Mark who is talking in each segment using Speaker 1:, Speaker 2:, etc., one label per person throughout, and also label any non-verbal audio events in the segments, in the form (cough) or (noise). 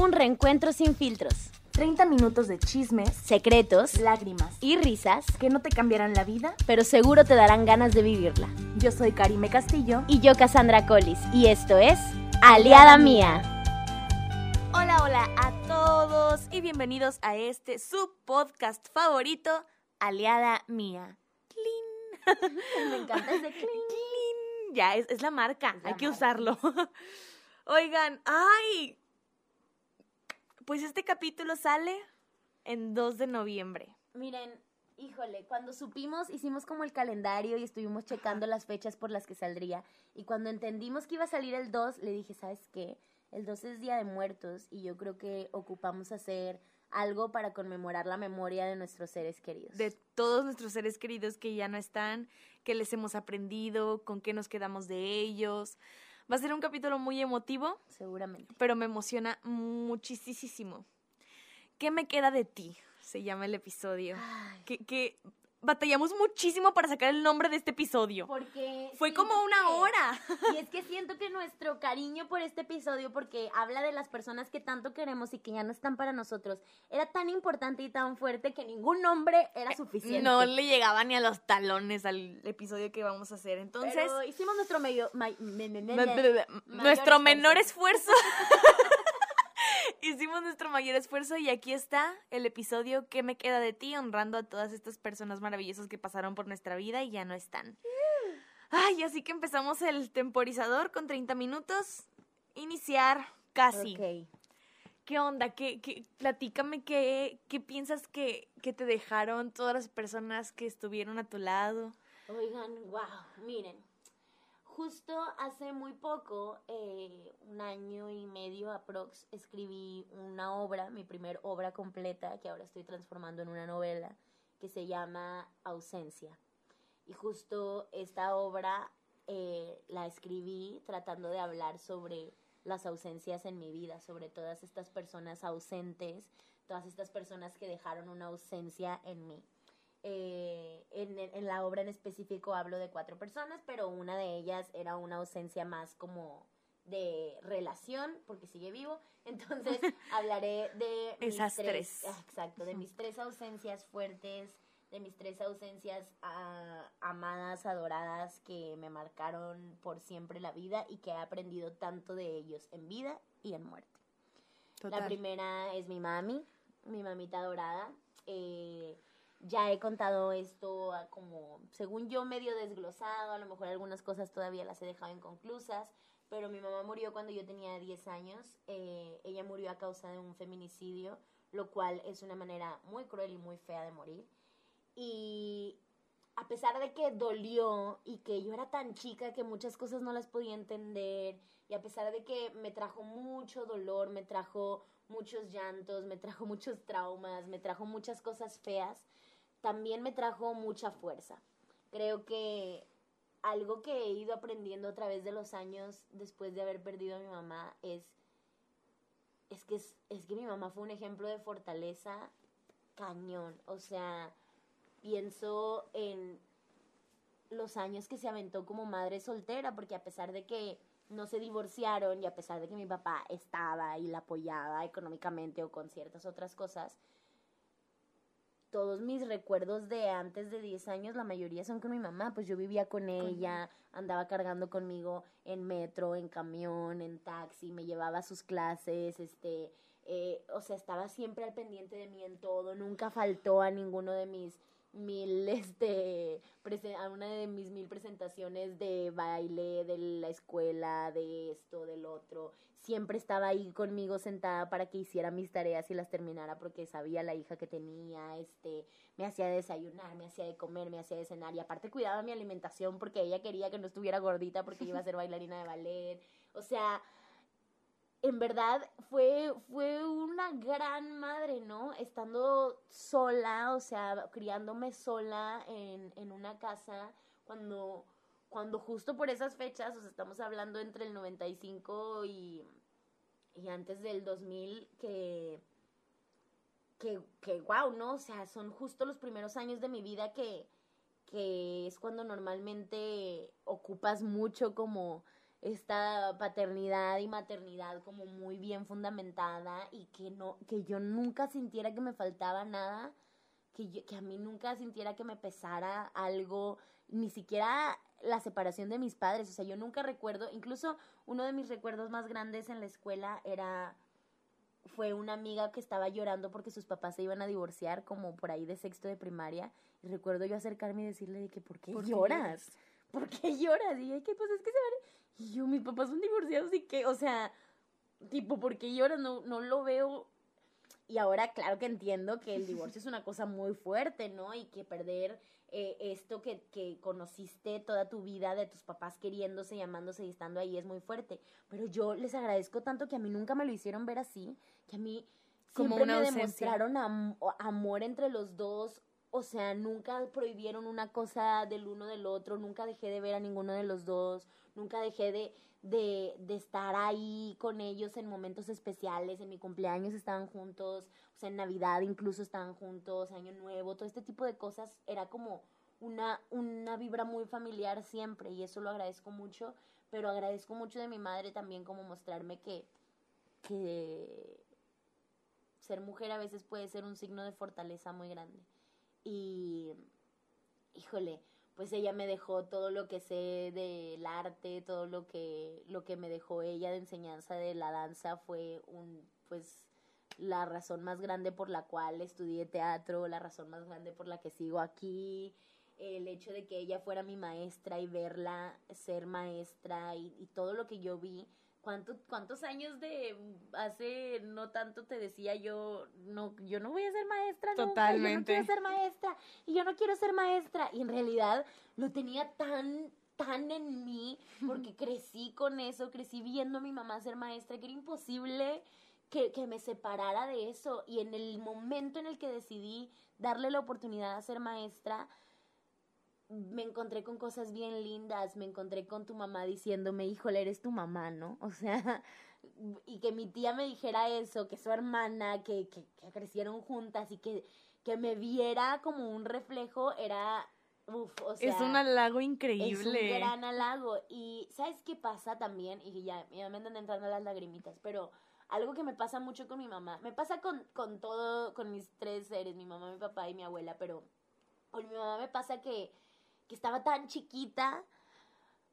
Speaker 1: Un reencuentro sin filtros,
Speaker 2: 30 minutos de chismes,
Speaker 1: secretos
Speaker 2: lágrimas
Speaker 1: y risas,
Speaker 2: que no te cambiarán la vida.
Speaker 1: pero seguro te darán ganas de vivirla.
Speaker 2: Yo soy Karime Castillo.
Speaker 1: Y yo, Cassandra Collis, y esto es Aliada Mía.
Speaker 2: Hola, hola a todos y bienvenidos a este su podcast favorito, Aliada Mía. Clean. (laughs)
Speaker 1: Me encanta ese clean. (laughs)
Speaker 2: Clean. Ya, es, es la marca,
Speaker 1: Es la
Speaker 2: hay que usarlo. (laughs) Oigan, ay. Pues este capítulo sale en 2 de noviembre.
Speaker 1: Miren, híjole, cuando supimos, hicimos como el calendario y estuvimos checando las fechas por las que saldría. Y cuando entendimos que iba a salir el 2, le dije, ¿sabes qué? El 2 es Día de Muertos y yo creo que ocupamos hacer algo para conmemorar la memoria de nuestros seres queridos.
Speaker 2: de todos nuestros seres queridos que ya no están, que les hemos aprendido, con qué nos quedamos de ellos. Va a ser un capítulo muy emotivo,
Speaker 1: Seguramente.
Speaker 2: pero me emociona muchísimo. ¿Qué me queda de ti? Se llama el episodio.
Speaker 1: Ay,
Speaker 2: Que, que batallamos muchísimo para sacar el nombre de este episodio.
Speaker 1: porque
Speaker 2: Fue como una
Speaker 1: que-
Speaker 2: hora.
Speaker 1: Y es que siento que nuestro cariño por este episodio, porque habla de las personas que tanto queremos y que ya no están para nosotros, era tan importante y tan fuerte que ningún nombre era suficiente.
Speaker 2: No le llegaba ni a los talones al episodio que vamos a hacer. Entonces,
Speaker 1: Pero hicimos nuestro medio, ma- me- me- me-
Speaker 2: nuestro
Speaker 1: esfuerzo.
Speaker 2: menor esfuerzo. (laughs) Hicimos nuestro mayor esfuerzo y aquí está el episodio que me queda de ti, honrando a todas estas personas maravillosas que pasaron por nuestra vida y ya no están. Ay, así que empezamos el temporizador con 30 minutos. Iniciar casi.
Speaker 1: Ok.
Speaker 2: ¿Qué onda? ¿Qué, qué, platícame qué, qué piensas que, que te dejaron todas las personas que estuvieron a tu lado.
Speaker 1: Oigan, wow, miren. Justo hace muy poco, eh, un año y medio aprox, escribí una obra, mi primer obra completa, que ahora estoy transformando en una novela, que se llama Ausencia. Y justo esta obra eh, la escribí tratando de hablar sobre las ausencias en mi vida, sobre todas estas personas ausentes, todas estas personas que dejaron una ausencia en mí. Eh, en, en la obra en específico hablo de cuatro personas, pero una de ellas era una ausencia más como de relación, porque sigue vivo. (laughs) Entonces hablaré de mis
Speaker 2: Esas tres.
Speaker 1: ah, Exacto, de mis tres ausencias fuertes, de mis tres ausencias ah, amadas, adoradas, que me marcaron por siempre la vida y que he aprendido tanto de ellos en vida y en muerte. La primera es mi mami, mi mamita dorada. Eh, ya he contado esto como, según yo, medio desglosado. A lo mejor algunas cosas todavía las he dejado inconclusas. Pero mi mamá murió cuando yo tenía 10 años. Eh, ella murió a causa de un feminicidio, lo cual es una manera muy cruel y muy fea de morir. Y a pesar de que dolió y que yo era tan chica que muchas cosas no las podía entender, y a pesar de que me trajo mucho dolor, me trajo muchos llantos, me trajo muchos traumas, me trajo muchas cosas feas, también me trajo mucha fuerza. Creo que algo que he ido aprendiendo a través de los años después de haber perdido a mi mamá es es que es, es que mi mamá fue un ejemplo de fortaleza cañón, o sea, pienso en los años que se aventó como madre soltera, porque a pesar de que no se divorciaron y a pesar de que mi papá estaba y la apoyaba económicamente o con ciertas otras cosas, todos mis recuerdos de antes de 10 años, la mayoría son con mi mamá, pues yo vivía con ella, andaba cargando conmigo en metro, en camión, en taxi, me llevaba a sus clases, este, eh, o sea, estaba siempre al pendiente de mí en todo, nunca faltó a ninguno de mis mil, (laughs) este, a una de mis mil presentaciones de baile, de la escuela, de esto, del otro. Siempre estaba ahí conmigo sentada para que hiciera mis tareas y las terminara porque sabía la hija que tenía, este, me hacía desayunar, me hacía de comer, me hacía de cenar y aparte cuidaba mi alimentación porque ella quería que no estuviera gordita porque iba a ser bailarina de ballet. O sea, en verdad fue, fue una gran madre, ¿no? Estando sola, o sea, criándome sola en, en una casa cuando, cuando justo por esas fechas, o sea, estamos hablando entre el 95 y, y antes del 2000, que, que, que, wow, ¿no? O sea, son justo los primeros años de mi vida que, que es cuando normalmente ocupas mucho como esta paternidad y maternidad como muy bien fundamentada y que no que yo nunca sintiera que me faltaba nada que, que a mí nunca sintiera que me pesara algo ni siquiera la separación de mis padres o sea yo nunca recuerdo incluso uno de mis recuerdos más grandes en la escuela era fue una amiga que estaba llorando porque sus papás se iban a divorciar como por ahí de sexto de primaria y recuerdo yo acercarme y decirle de que ¿por qué lloras? ¿Por qué lloras? Y dije que pues es que se van y yo, mis papás son divorciados y que, o sea, tipo, ¿por qué lloras? No, no lo veo. Y ahora, claro que entiendo que el divorcio es una cosa muy fuerte, ¿no? Y que perder eh, esto que, que conociste toda tu vida de tus papás queriéndose y amándose y estando ahí es muy fuerte. Pero yo les agradezco tanto que a mí nunca me lo hicieron ver así, que a mí siempre me demostraron amor entre los dos. O sea, nunca prohibieron una cosa del uno del otro, nunca dejé de ver a ninguno de los dos, nunca dejé de, de, de, estar ahí con ellos en momentos especiales, en mi cumpleaños estaban juntos, o sea, en Navidad incluso estaban juntos, Año Nuevo, todo este tipo de cosas era como una, una vibra muy familiar siempre y eso lo agradezco mucho, pero agradezco mucho de mi madre también como mostrarme que, que ser mujer a veces puede ser un signo de fortaleza muy grande. Y, híjole, pues ella me dejó todo lo que sé del arte, todo lo que, lo que me dejó ella de enseñanza de la danza fue un, pues, la razón más grande por la cual estudié teatro, la razón más grande por la que sigo aquí, el hecho de que ella fuera mi maestra y verla ser maestra y, y todo lo que yo vi, ¿Cuántos años de hace no tanto te decía yo, no, yo no voy a ser maestra, Totalmente. yo no quiero ser maestra, y yo no quiero ser maestra. Y en realidad lo tenía tan, tan en mí, porque (laughs) crecí con eso, crecí viendo a mi mamá ser maestra, que era imposible que, que me separara de eso. Y en el momento en el que decidí darle la oportunidad a ser maestra, me encontré con cosas bien lindas, me encontré con tu mamá diciéndome, híjole, eres tu mamá, ¿no? (laughs) O sea, y que mi tía me dijera eso, que su hermana, que, que, que crecieron juntas y que, que me viera como un reflejo, era, uf, o sea.
Speaker 2: Es un halago increíble. Es
Speaker 1: un gran halago. Y, ¿sabes qué pasa también? Y ya, ya me andan entrando las lagrimitas, pero algo que me pasa mucho con mi mamá, me pasa con, con todo, con mis tres seres, mi mamá, mi papá y mi abuela, pero con mi mamá me pasa que que estaba tan chiquita,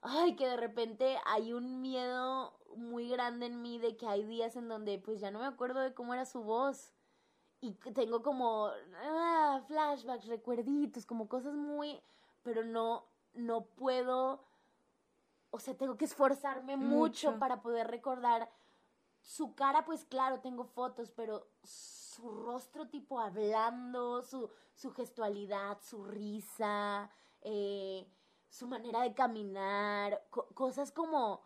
Speaker 1: ay, que de repente hay un miedo muy grande en mí de que hay días en donde pues ya no me acuerdo de cómo era su voz. Y tengo como ah, flashbacks, recuerditos, como cosas muy, pero no, no puedo, o sea, tengo que esforzarme mucho, mucho para poder recordar su cara, pues claro, tengo fotos, pero su rostro tipo hablando, su, su gestualidad, su risa, eh, su manera de caminar, cosas como,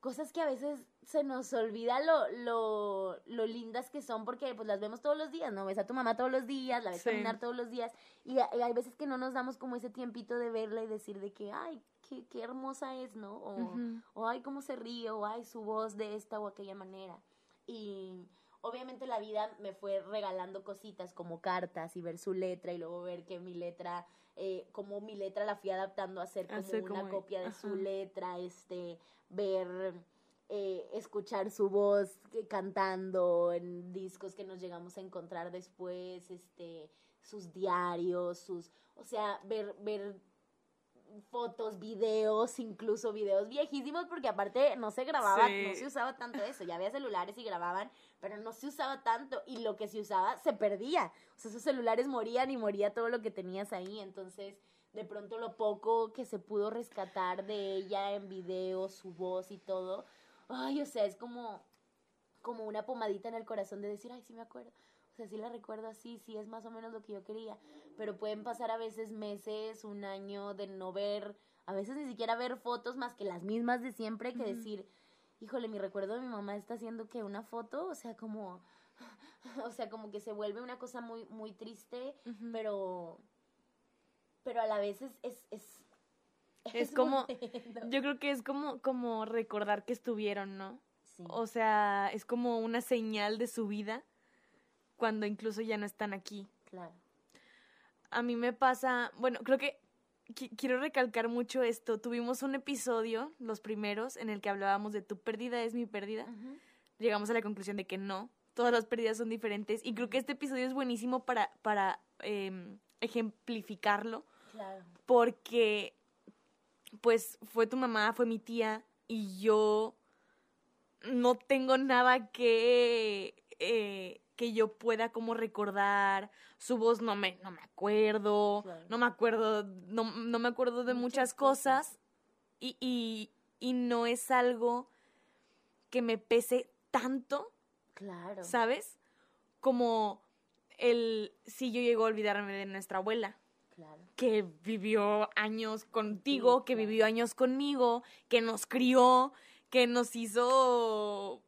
Speaker 1: cosas que a veces se nos olvida lo, lo, lo, lindas que son porque pues las vemos todos los días, ¿no? Ves a tu mamá todos los días, la ves caminar todos los días y, hay veces que no nos damos como ese tiempito de verla y decir de que, ay, qué, qué hermosa es, ¿no? O, o, ay, cómo se ríe, o ay, su voz de esta o aquella manera. Y obviamente la vida me fue regalando cositas como cartas y ver su letra y luego ver que mi letra eh, como mi letra la fui adaptando a ser como una copia de su letra, este, ver, eh, escuchar su voz cantando en discos que nos llegamos a encontrar después, este, sus diarios, sus, o sea, ver, ver fotos, videos, incluso videos viejísimos, porque aparte no se grababa, no se usaba tanto eso, ya había celulares y grababan, pero no se usaba tanto, y lo que se usaba se perdía, o sea, esos celulares morían y moría todo lo que tenías ahí, entonces de pronto lo poco que se pudo rescatar de ella en videos, su voz y todo, ay, o sea, es como, como una pomadita en el corazón de decir, ay, sí me acuerdo. O sea, sí la recuerdo así, sí es más o menos lo que yo quería, pero pueden pasar a veces meses, un año de no ver, a veces ni siquiera ver fotos más que las mismas de siempre que decir, híjole, mi recuerdo de mi mamá está haciendo que una foto, o sea, como, (laughs) o sea, como que se vuelve una cosa muy, muy triste, pero, pero a la vez es, es, es, (laughs)
Speaker 2: es, como, yo creo que es como, como recordar que estuvieron, ¿no? Sí. O sea, es como una señal de su vida cuando incluso ya no están aquí.
Speaker 1: Claro.
Speaker 2: A mí me pasa, bueno, creo que quiero recalcar mucho esto. Tuvimos un episodio, los primeros, en el que hablábamos de tu pérdida es mi pérdida. Llegamos a la conclusión de que no, todas las pérdidas son diferentes. Y creo que este episodio es buenísimo para, para em, ejemplificarlo. Claro. Porque, pues, fue tu mamá, fue mi tía, y yo no tengo nada que, eh, que yo pueda como recordar. Su voz no me, no me acuerdo, no me acuerdo, no, no me acuerdo de muchas, cosas. Y, y, y no es algo que me pese tanto. Claro. ¿Sabes? Como el si yo llego a olvidarme de nuestra abuela. Claro. Que vivió años contigo, que vivió años conmigo, que nos crió, que nos hizo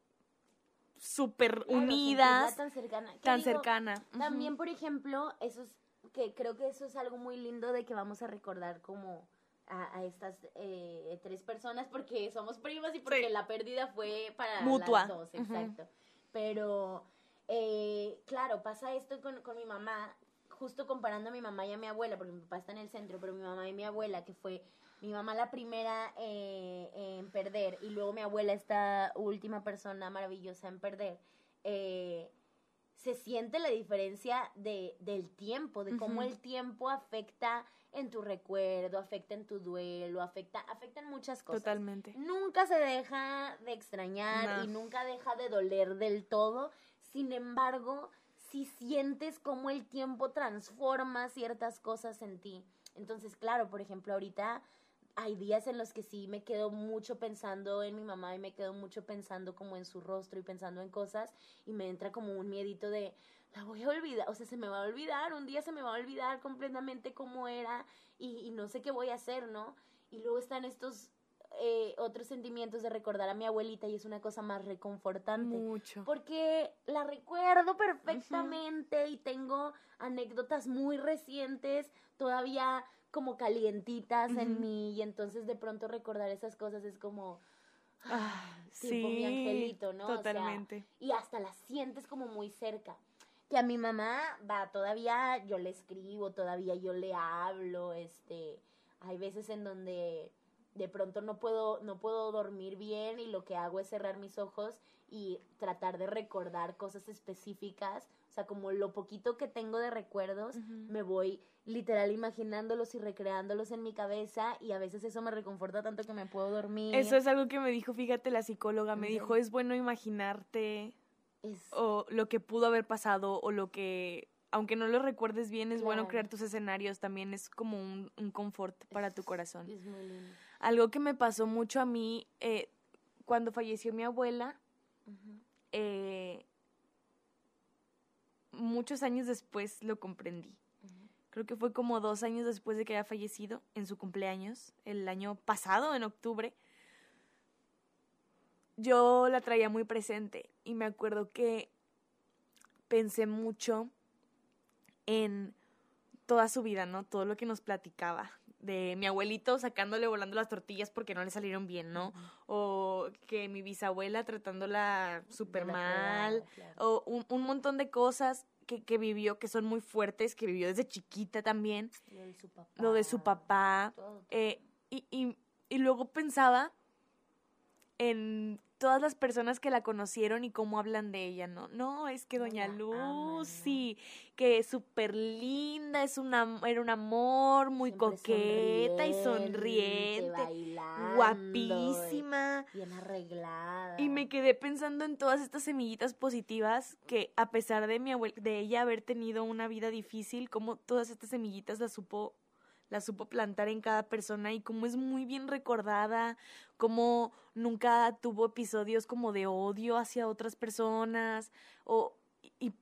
Speaker 2: súper unidas.
Speaker 1: Tan cercana.
Speaker 2: Tan cercana.
Speaker 1: También, por ejemplo, eso es, que creo que eso es algo muy lindo de que vamos a recordar como a, estas eh, tres personas porque somos primas y porque la pérdida fue para Mutua. las dos, exacto. Pero, eh, claro, pasa esto con, con mi mamá, justo comparando a mi mamá y a mi abuela, porque mi papá está en el centro, pero mi mamá y mi abuela, que fue mi mamá la primera eh, en perder y luego mi abuela esta última persona maravillosa en perder, eh, se siente la diferencia de, del tiempo, de cómo el tiempo afecta en tu recuerdo, afecta en tu duelo, afecta, afecta en muchas cosas. Totalmente. Nunca se deja de extrañar y nunca deja de doler del todo. Sin embargo, si sientes cómo el tiempo transforma ciertas cosas en ti. Entonces, claro, por ejemplo, ahorita hay días en los que sí me quedo mucho pensando en mi mamá y me quedo mucho pensando como en su rostro y pensando en cosas y me entra como un miedito de la voy a olvidar, o sea, se me va a olvidar, un día se me va a olvidar completamente cómo era y, no sé qué voy a hacer, ¿no? Y luego están estos eh, otros sentimientos de recordar a mi abuelita y es una cosa más reconfortante. Mucho. Porque la recuerdo perfectamente y tengo anécdotas muy recientes, todavía como calientitas en mí y entonces de pronto recordar esas cosas es como ah, tipo mi angelito, ¿no? Totalmente. y hasta las sientes como muy cerca. Que a mi mamá va todavía yo le escribo, todavía yo le hablo, este, hay veces en donde de pronto no puedo no puedo dormir bien y lo que hago es cerrar mis ojos y tratar de recordar cosas específicas sea, como lo poquito que tengo de recuerdos, me voy literal imaginándolos y recreándolos en mi cabeza y a veces eso me reconforta tanto que me puedo dormir.
Speaker 2: Eso es algo que me dijo, fíjate, la psicóloga, me dijo, es bueno imaginarte o lo que pudo haber pasado o lo que, aunque no lo recuerdes bien, es bueno crear tus escenarios, también es como un, un confort para tu corazón. Es muy lindo. Algo que me pasó mucho a mí eh, cuando falleció mi abuela, eh, muchos años después lo comprendí. Creo que fue como dos años después de que había fallecido, en su cumpleaños, el año pasado, en octubre. Yo la traía muy presente y me acuerdo que pensé mucho en toda su vida, ¿no? Todo lo que nos platicaba. De mi abuelito sacándole volando las tortillas porque no le salieron bien, ¿no? O que mi bisabuela tratándola súper mal. O un, un, montón de cosas que, que, vivió que son muy fuertes, que vivió desde chiquita también. Lo de su papá. Lo de su papá. Eh, y, y, y luego pensaba en todas las personas que la conocieron y cómo hablan de ella, ¿no? No, es que Doña Lucy, que es súper linda, es una, era un amor, muy coqueta y sonriente, guapísima.
Speaker 1: Bien arreglada.
Speaker 2: Y me quedé pensando en todas estas semillitas positivas que a pesar de, mi de ella haber tenido una vida difícil, como todas estas semillitas las supo la supo plantar en cada persona y como es muy bien recordada, como nunca tuvo episodios como de odio hacia otras personas o y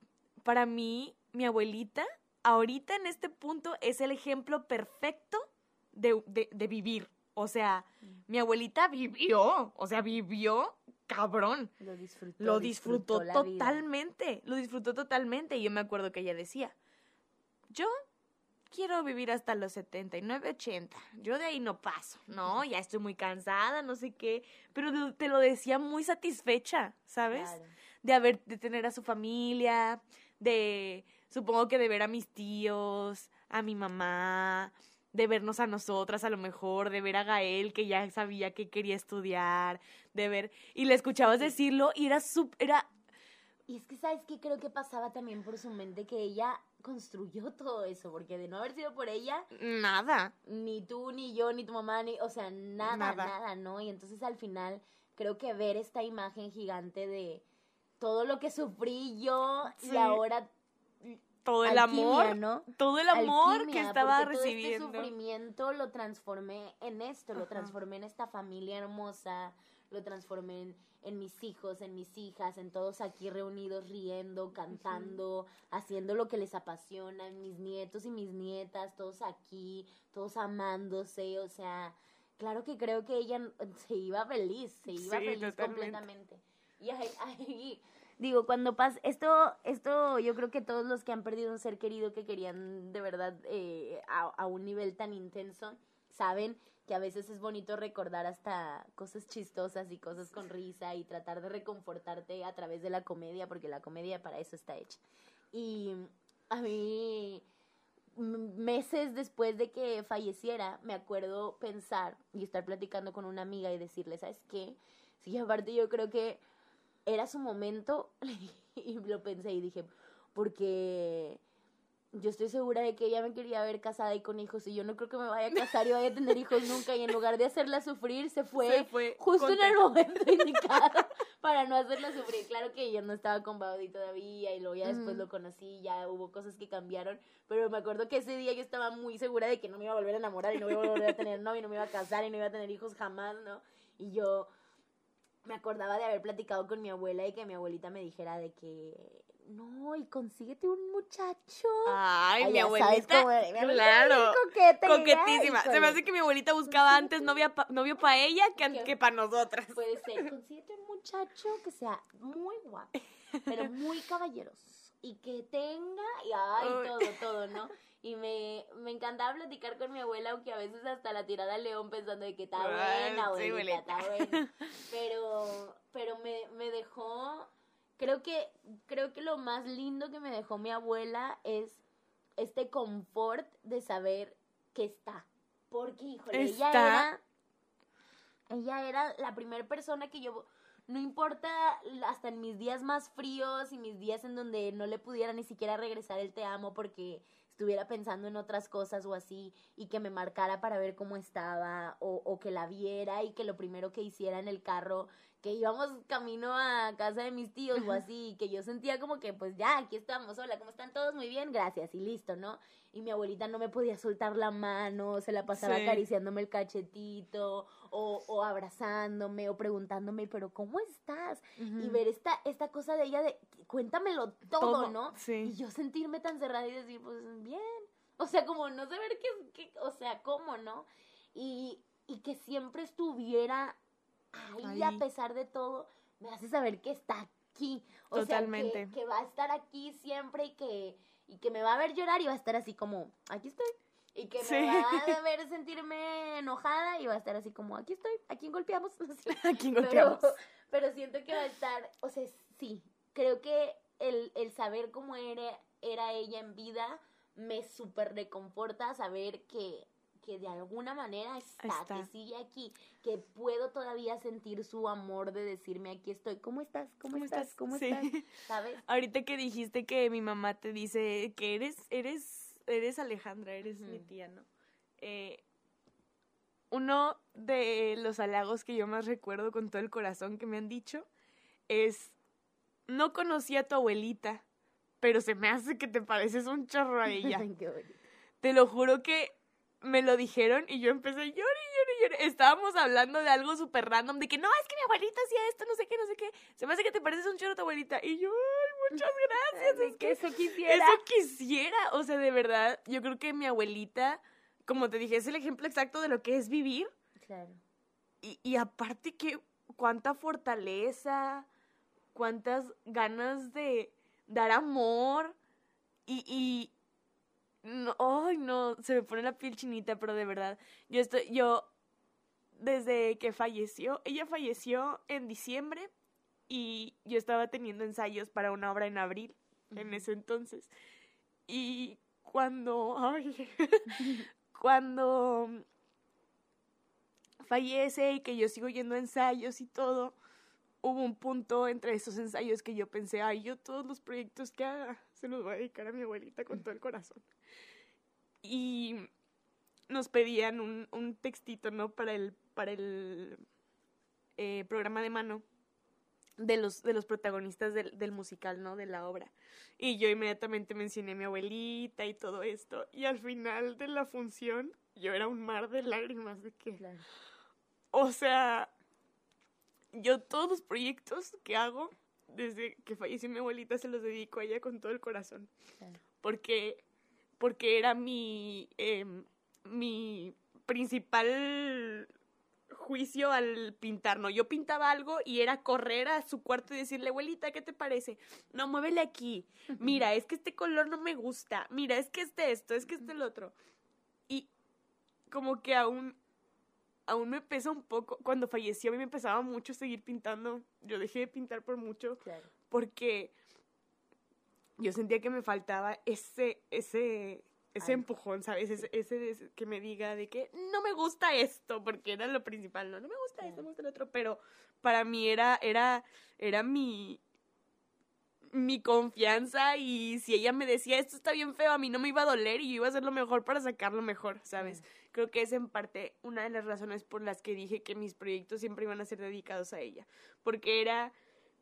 Speaker 2: para mí mi abuelita ahorita en este punto es el ejemplo perfecto de, de, de vivir. O sea, mm. mi abuelita vivió, o sea, vivió cabrón. Lo disfrutó. Lo disfrutó, totalmente, lo disfrutó totalmente. Y yo me acuerdo que ella decía, yo quiero vivir hasta los 79, 80. Yo de ahí no paso, ¿no? Ya estoy muy cansada, no sé qué. Pero te lo decía muy satisfecha, ¿sabes? De haber, de tener a su familia, de, supongo que de ver a mis tíos, a mi mamá, de vernos a nosotras a lo mejor, de ver a Gael que ya sabía que quería estudiar, de ver, y le escuchabas decirlo y era súper, era...
Speaker 1: Y es que, ¿sabes qué? Creo que pasaba también por su mente que ella construyó (laughs) todo eso, porque de no haber sido por ella,
Speaker 2: Nada.
Speaker 1: ni tú, ni yo, ni tu mamá, ni, o sea, nada,
Speaker 2: Nada.
Speaker 1: nada, ¿no? Y entonces al final creo que ver esta imagen gigante de todo lo que sufrí yo
Speaker 2: Sí.
Speaker 1: y ahora
Speaker 2: Todo el
Speaker 1: alquimia,
Speaker 2: amor,
Speaker 1: ¿no?
Speaker 2: todo el amor que estaba recibiendo.
Speaker 1: Todo este sufrimiento lo transformé en esto, lo transformé en esta familia hermosa, lo transformé en, en mis hijos, en mis hijas, en todos aquí reunidos, riendo, cantando, haciendo lo que les apasiona, en mis nietos y mis nietas, todos aquí, todos amándose, o sea, claro que creo que ella se iba feliz, se iba
Speaker 2: Sí,
Speaker 1: feliz
Speaker 2: totalmente.
Speaker 1: completamente. Y ahí, (laughs) ahí, digo, cuando pasa, esto, esto yo creo que todos los que han perdido un ser querido que querían de verdad eh, a, a un nivel tan intenso, saben que a veces es bonito recordar hasta cosas chistosas y cosas con risa y tratar de reconfortarte a través de la comedia, porque la comedia para eso está hecha. Y a mí, meses después de que falleciera, me acuerdo pensar y estar platicando con una amiga y decirle, ¿sabes qué? Sí, aparte yo creo que era su momento (laughs) y lo pensé y dije, porque yo estoy segura de que ella me quería ver casada y con hijos y yo no creo que me vaya a casar y vaya a tener hijos nunca y en lugar de hacerla sufrir se fue,
Speaker 2: Se fue
Speaker 1: justo en el momento (laughs) indicado para no hacerla sufrir. Claro que yo no estaba con Baudi todavía y luego ya después lo conocí, ya hubo cosas que cambiaron, pero me acuerdo que ese día yo estaba muy segura de que no me iba a volver a enamorar y no me iba a volver a tener novio y no me iba a casar y no iba a tener hijos jamás, ¿no? Y yo me acordaba de haber platicado con mi abuela y que mi abuelita me dijera de que no, y consíguete un muchacho.
Speaker 2: Ay,
Speaker 1: Ay,
Speaker 2: mi abuelita,
Speaker 1: cómo mi
Speaker 2: claro,
Speaker 1: coqueta,
Speaker 2: coquetísima. Se me hace que mi abuelita buscaba antes novia pa- novio para ella que,
Speaker 1: Que-
Speaker 2: para nosotras.
Speaker 1: Puede ser, consíguete un muchacho que sea muy guapo, pero (laughs) muy caballeroso. Y que tenga, y ay,
Speaker 2: Uy.
Speaker 1: todo, todo, ¿no? (laughs) Y me, me encantaba platicar con mi abuela, aunque a veces hasta la tirada al león pensando de que está
Speaker 2: Ay,
Speaker 1: buena,
Speaker 2: sí,
Speaker 1: abuelita, está buena. (laughs) Pero, pero me, me dejó, creo que, creo que lo más lindo que me dejó mi abuela es este confort de saber que está. Porque, híjole, ella
Speaker 2: Está.
Speaker 1: era, ella era la primera persona que yo, no importa hasta en mis días más fríos y mis días en donde no le pudiera ni siquiera regresar el te amo porque estuviera pensando en otras cosas o así y que me marcara para ver cómo estaba o, o que la viera y que lo primero que hiciera en el carro que íbamos camino a casa de mis tíos o así, que yo sentía como que pues ya, aquí estamos, hola, ¿cómo están todos? Muy bien, gracias, y listo, ¿no? Y mi abuelita no me podía soltar la mano, se la pasaba
Speaker 2: Sí.
Speaker 1: acariciándome el cachetito, o, o abrazándome, o preguntándome, pero ¿cómo estás? Y ver esta, esta cosa de ella de, cuéntamelo todo,
Speaker 2: Todo,
Speaker 1: ¿no?
Speaker 2: sí.
Speaker 1: Y yo sentirme tan cerrada y decir, pues bien. O sea, como no saber qué, qué o sea, cómo, ¿no? Y, y que siempre estuviera ahí, a pesar de todo, me hace saber que está aquí. O
Speaker 2: Totalmente.
Speaker 1: sea, que, que va a estar aquí siempre y que, y que me va a ver llorar y va a estar así como, aquí estoy. Y que
Speaker 2: Sí.
Speaker 1: me va a ver sentirme enojada y va a estar así como, aquí estoy, aquí golpeamos. (laughs) Así.
Speaker 2: ¿A quién
Speaker 1: Pero,
Speaker 2: golpeamos? (laughs)
Speaker 1: pero siento que va a estar, o sea, sí, creo que el, el saber cómo era, era ella en vida me súper reconforta saber que, que de alguna manera está,
Speaker 2: Está.
Speaker 1: que sigue aquí, que puedo todavía sentir su amor de decirme aquí estoy, ¿cómo estás? ¿Cómo,
Speaker 2: ¿Cómo
Speaker 1: estás? ¿Cómo
Speaker 2: Sí.
Speaker 1: estás? (laughs) ¿Sabes?
Speaker 2: Ahorita que dijiste que mi mamá te dice que eres, eres, eres Alejandra, eres mi tía, ¿no? Eh, uno de los halagos que yo más recuerdo con todo el corazón que me han dicho es, no conocí a tu abuelita, pero se me hace que te pareces un chorro a (laughs) ella. Te lo juro que me lo dijeron y yo empecé a llorar, llorar, llorar. Estábamos hablando de algo súper random, de que no, es que mi abuelita hacía esto, no sé qué, no sé qué. Se me hace que te pareces un chorro a tu abuelita. Y yo, ay, muchas (laughs) gracias. Es
Speaker 1: que
Speaker 2: que
Speaker 1: eso quisiera.
Speaker 2: eso quisiera. O sea, de verdad, yo creo que mi abuelita, como te dije, es el ejemplo exacto de lo que es vivir.
Speaker 1: Claro.
Speaker 2: Y, y aparte que cuánta fortaleza, cuántas ganas de dar amor y, y no, ay no, se me pone la piel chinita, pero de verdad, yo estoy, yo desde que falleció, ella falleció en diciembre y yo estaba teniendo ensayos para una obra en abril, en ese entonces. Y cuando, ay, (laughs) cuando fallece y que yo sigo yendo a ensayos y todo, hubo un punto entre esos ensayos que yo pensé, ay, yo todos los proyectos que haga se los voy a dedicar a mi abuelita con todo el corazón. Y nos pedían un, un textito, ¿no? Para el, para el eh, programa de mano de los, de los protagonistas del, del, musical, ¿no? De la obra. Y yo inmediatamente mencioné a mi abuelita y todo esto. Y al final de la función, yo era un mar de lágrimas de que... O sea, yo todos los proyectos que hago desde que falleció mi abuelita se los dedico a ella con todo el corazón. Porque, porque era mi, eh, mi principal juicio al pintar, ¿no? Yo pintaba algo y era correr a su cuarto y decirle, abuelita, ¿qué te parece? No, muévele aquí. Mira, es que este color no me gusta. Mira, es que este esto, es que este el otro. Y como que aún, aún me pesa un poco. Cuando falleció a mí me empezaba mucho seguir pintando. Yo dejé de pintar por mucho. Porque yo sentía que me faltaba ese, ese, ese empujón, ¿sabes? Ese, ese, que me diga de que no me gusta esto, porque era lo principal, no, no me gusta esto, me gusta el otro, pero para mí era, era, era mi, mi confianza y si ella me decía esto está bien feo, a mí no me iba a doler y yo iba a hacer lo mejor para sacarlo mejor, ¿sabes? Creo que es en parte una de las razones por las que dije que mis proyectos siempre iban a ser dedicados a ella, porque era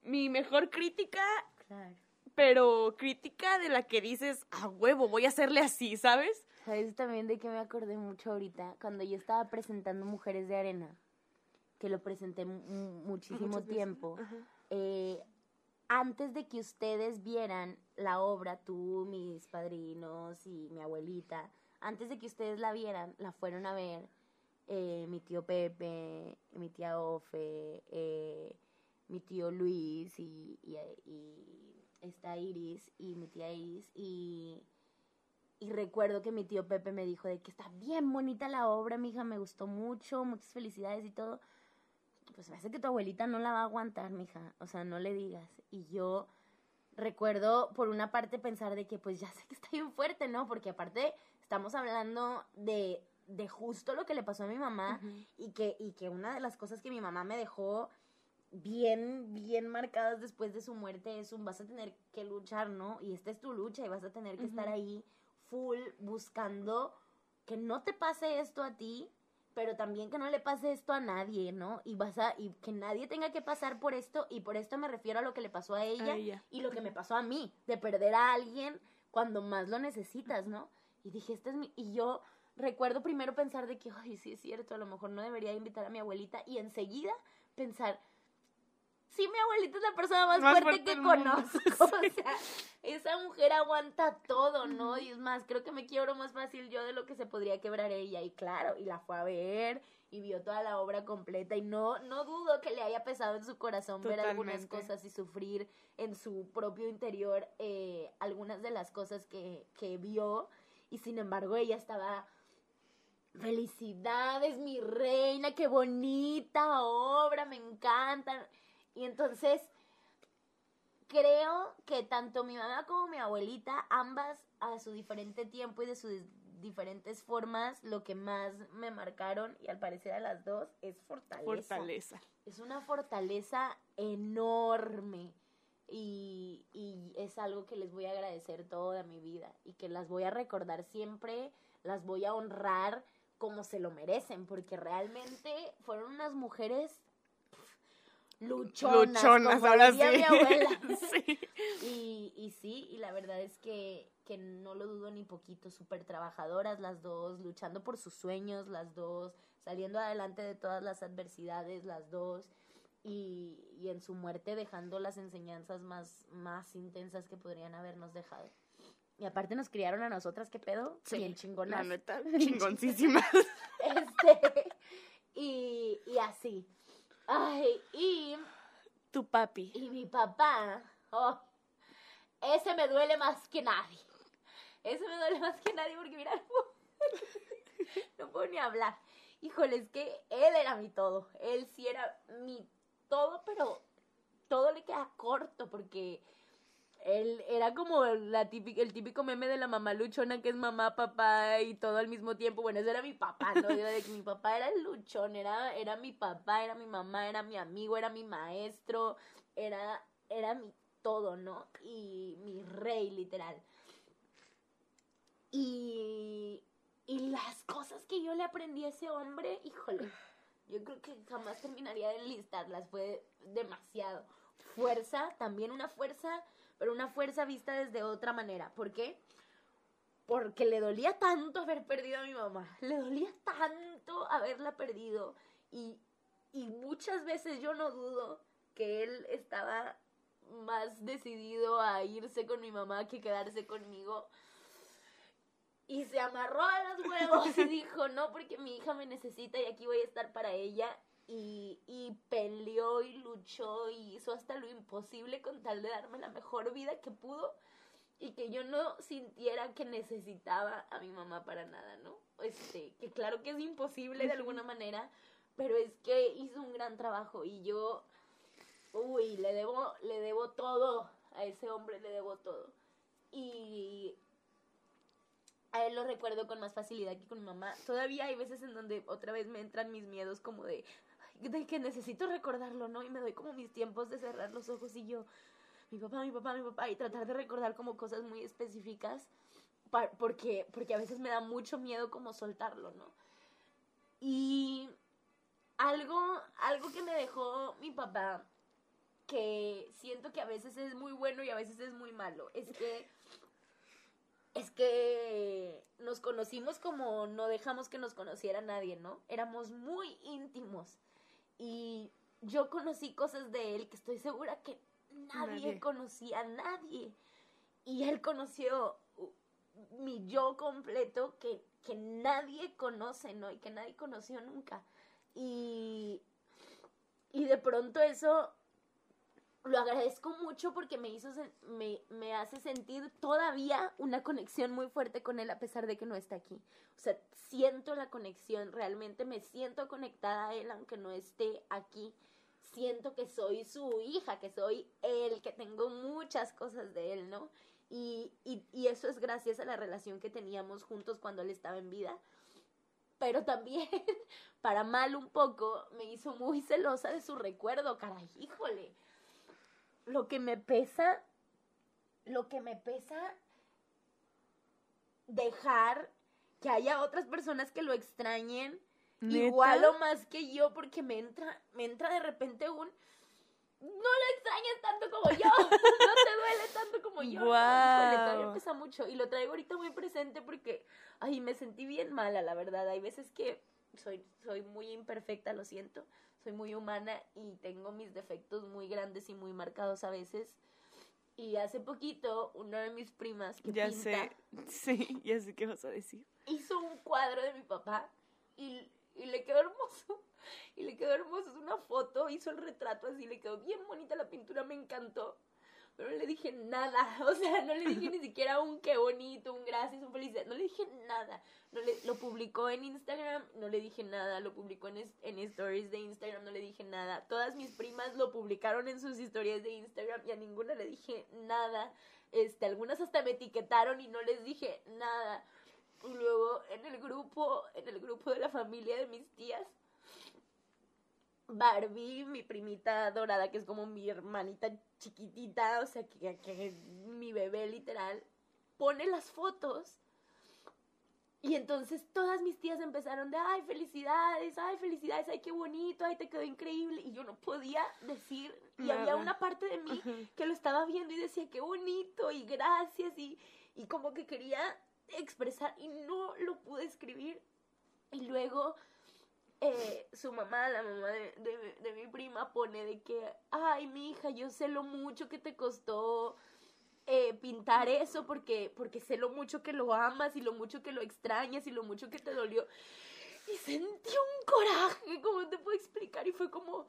Speaker 2: mi mejor crítica. Claro pero crítica de la que dices, a huevo, voy a hacerle así, ¿sabes?
Speaker 1: ¿Sabes también de que me acordé mucho ahorita? Cuando yo estaba presentando Mujeres de Arena, que lo presenté muchísimo tiempo. Eh, antes de que ustedes vieran la obra, tú, mis padrinos y mi abuelita, antes de que ustedes la vieran, la fueron a ver eh, mi tío Pepe, mi tía Ofe, eh, mi tío Luis y, y, y está Iris y mi tía Iris y, y recuerdo que mi tío Pepe me dijo de que está bien bonita la obra, mi hija, me gustó mucho, muchas felicidades y todo. Pues me hace que tu abuelita no la va a aguantar, mija, o sea, no le digas. Y yo recuerdo por una parte pensar de que pues ya sé que está bien fuerte, ¿no? Porque aparte estamos hablando de, de justo lo que le pasó a mi mamá y, que, y que una de las cosas que mi mamá me dejó bien, bien marcadas después de su muerte es un vas a tener que luchar, ¿no? Y esta es tu lucha y vas a tener que estar ahí full buscando que no te pase esto a ti, pero también que no le pase esto a nadie, ¿no? Y vas a, y que nadie tenga que pasar por esto, y por esto me refiero a lo que le pasó a ella, y lo que me pasó a mí, de perder a alguien cuando más lo necesitas, ¿no? Y dije, este es mi, y yo recuerdo primero pensar de que, ay, sí es cierto, a lo mejor no debería invitar a mi abuelita, y enseguida pensar, sí, mi abuelita es la persona más, fuerte, que conozco. (laughs) O sea, esa mujer aguanta todo, ¿no? Y es más, creo que me quiebro más fácil yo de lo que se podría quebrar ella. Y claro, y la fue a ver y vio toda la obra completa. Y no, no dudo que le haya pesado en su corazón ver algunas cosas y sufrir en su propio interior eh, algunas de las cosas que, que vio. Y sin embargo, ella estaba felicidades, mi reina, qué bonita obra, me encanta. Y entonces, creo que tanto mi mamá como mi abuelita, ambas a su diferente tiempo y de sus diferentes formas, lo que más me marcaron, y al parecer a las dos, es fortaleza. Fortaleza. Es una fortaleza enorme. Y, y es algo que les voy a agradecer toda mi vida y que las voy a recordar siempre, las voy a honrar como se lo merecen, porque realmente fueron unas mujeres luchonas, luchonas como ahora sí. mi abuela. (laughs) sí. Y, y sí, y la verdad es que, que no lo dudo ni poquito, súper trabajadoras las dos, luchando por sus sueños las dos, saliendo adelante de todas las adversidades las dos. Y, y en su muerte dejando las enseñanzas más, más intensas que podrían habernos dejado. Y aparte nos criaron a nosotras, ¿qué pedo? Sí, Bien chingonas. La neta, (laughs) chingoncísimas. este, y, y así. Ay, y...
Speaker 2: Tu papi.
Speaker 1: Y mi papá. Oh, ese me duele más que nadie. Ese me duele más que nadie porque mira, (laughs) no puedo, ni hablar. Híjole, es que él era mi todo. Él sí era mi todo, pero todo le queda corto porque él era como la típica, el típico meme de la mamá luchona que es mamá, papá y todo al mismo tiempo. Bueno, ese era mi papá, ¿no? Yo de que mi papá era el luchón, era, era mi papá, era mi mamá, era mi amigo, era mi maestro, era, era mi todo, ¿no? Y mi rey, literal. Y, y las cosas que yo le aprendí a ese hombre, híjole, yo creo que jamás terminaría de enlistarlas, fue demasiado. Fuerza, también una fuerza pero una fuerza vista desde otra manera. ¿Por qué? Porque le dolía tanto haber perdido a mi mamá, le dolía tanto haberla perdido y, y muchas veces yo no dudo que él estaba más decidido a irse con mi mamá que quedarse conmigo. Y se amarró a los huevos y (laughs) dijo, no, porque mi hija me necesita y aquí voy a estar para ella y, y peleó y luchó y hizo hasta lo imposible con tal de darme la mejor vida que pudo y que yo no sintiera que necesitaba a mi mamá para nada, ¿no? Este, que claro que es imposible de alguna manera, pero es que hizo un gran trabajo y yo, uy, le debo, le debo todo, a ese hombre le debo todo. Y a él lo recuerdo con más facilidad que con mi mamá. Todavía hay veces en donde otra vez me entran mis miedos como de, de que necesito recordarlo, ¿no? Y me doy como mis tiempos de cerrar los ojos y yo, mi papá, mi papá, mi papá, y tratar de recordar como cosas muy específicas, porque, porque a veces me da mucho miedo como soltarlo, ¿no? Y algo, algo que me dejó mi papá, que siento que a veces es muy bueno y a veces es muy malo, es que es que nos conocimos como no dejamos que nos conociera nadie, ¿no? Éramos muy íntimos. Y yo conocí cosas de él que estoy segura que nadie, conocía, nadie. Y él conoció mi yo completo que, que nadie conoce, ¿no? Y que nadie conoció nunca. Y, y de pronto eso lo agradezco mucho porque me hizo me, me, hace sentir todavía una conexión muy fuerte con él a pesar de que no está aquí. O sea, siento la conexión, realmente me siento conectada a él aunque no esté aquí. Siento que soy su hija, que soy él, que tengo muchas cosas de él, ¿no? Y, y, y eso es gracias a la relación que teníamos juntos cuando él estaba en vida. Pero también, (laughs) para mal un poco, me hizo muy celosa de su recuerdo, caray, híjole lo que me pesa, lo que me pesa dejar que haya otras personas que lo extrañen igual o más que yo porque me entra me entra de repente un no lo extrañas tanto como yo, (laughs) no te duele tanto como yo. Wow. todavía pesa mucho y lo traigo ahorita muy presente porque ay, me sentí bien mala, la verdad. Hay veces que soy soy muy imperfecta, lo siento soy muy humana y tengo mis defectos muy grandes y muy marcados a veces. Y hace poquito, una de mis primas que
Speaker 2: ya sé, (laughs) sí, ya sé qué vas a decir.
Speaker 1: Hizo un cuadro de mi papá y, y le quedó hermoso. (laughs) Y le quedó hermoso, es una foto, hizo el retrato así, le quedó bien bonita la pintura, me encantó pero no le dije nada, (laughs) o sea, no le dije ni siquiera un qué bonito, un gracias, un felicidad, no le dije nada. No le, lo publicó en Instagram, no le dije nada, lo publicó en, en stories de Instagram, no le dije nada. Todas mis primas lo publicaron en sus historias de Instagram y a ninguna le dije nada. Este, algunas hasta me etiquetaron y no les dije nada. Y luego en el grupo, en el grupo de la familia de mis tías, Barbie, mi primita dorada, que es como mi hermanita chiquitita, o sea, que, que mi bebé literal, pone las fotos. Y entonces todas mis tías empezaron de, ay, felicidades, ay, felicidades, ay, qué bonito, ay, te quedó increíble. Y yo no podía decir, y había una parte de mí que lo estaba viendo y decía, qué bonito, y gracias, y, y como que quería expresar, y no lo pude escribir. Y luego eh, su mamá, la mamá de, mi prima, pone de que, ay, mi hija, yo sé lo mucho que te costó eh, pintar eso porque, porque sé lo mucho que lo amas y lo mucho que lo extrañas y lo mucho que te dolió. Y sentí un coraje, como te puedo explicar? Y fue como...